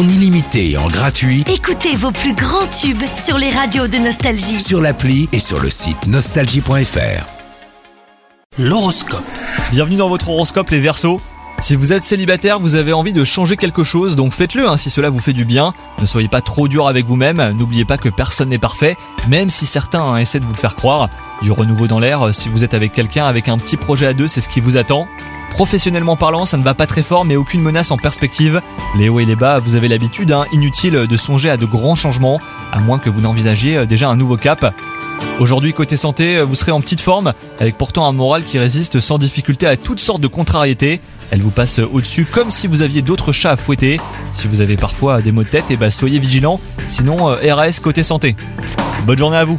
en illimité et en gratuit Écoutez vos plus grands tubes sur les radios de Nostalgie. sur l'appli et sur le site nostalgie.fr. L'horoscope. Bienvenue dans votre horoscope les Verseaux. Si vous êtes célibataire, vous avez envie de changer quelque chose, donc faites-le hein, si cela vous fait du bien. Ne soyez pas trop dur avec vous-même, n'oubliez pas que personne n'est parfait, même si certains hein, essaient de vous le faire croire. Du renouveau dans l'air, si vous êtes avec quelqu'un avec un petit projet à deux, c'est ce qui vous attend. Professionnellement parlant, ça ne va pas très fort, mais aucune menace en perspective. Les hauts et les bas, vous avez l'habitude, hein, inutile de songer à de grands changements, à moins que vous n'envisagiez euh, déjà un nouveau cap. Aujourd'hui, côté santé, euh, vous serez en petite forme, avec pourtant un moral qui résiste sans difficulté à toutes sortes de contrariétés. Elle vous passe au-dessus comme si vous aviez d'autres chats à fouetter. Si vous avez parfois des maux de tête, et bah soyez vigilants, sinon euh, RAS côté santé. Bonne journée à vous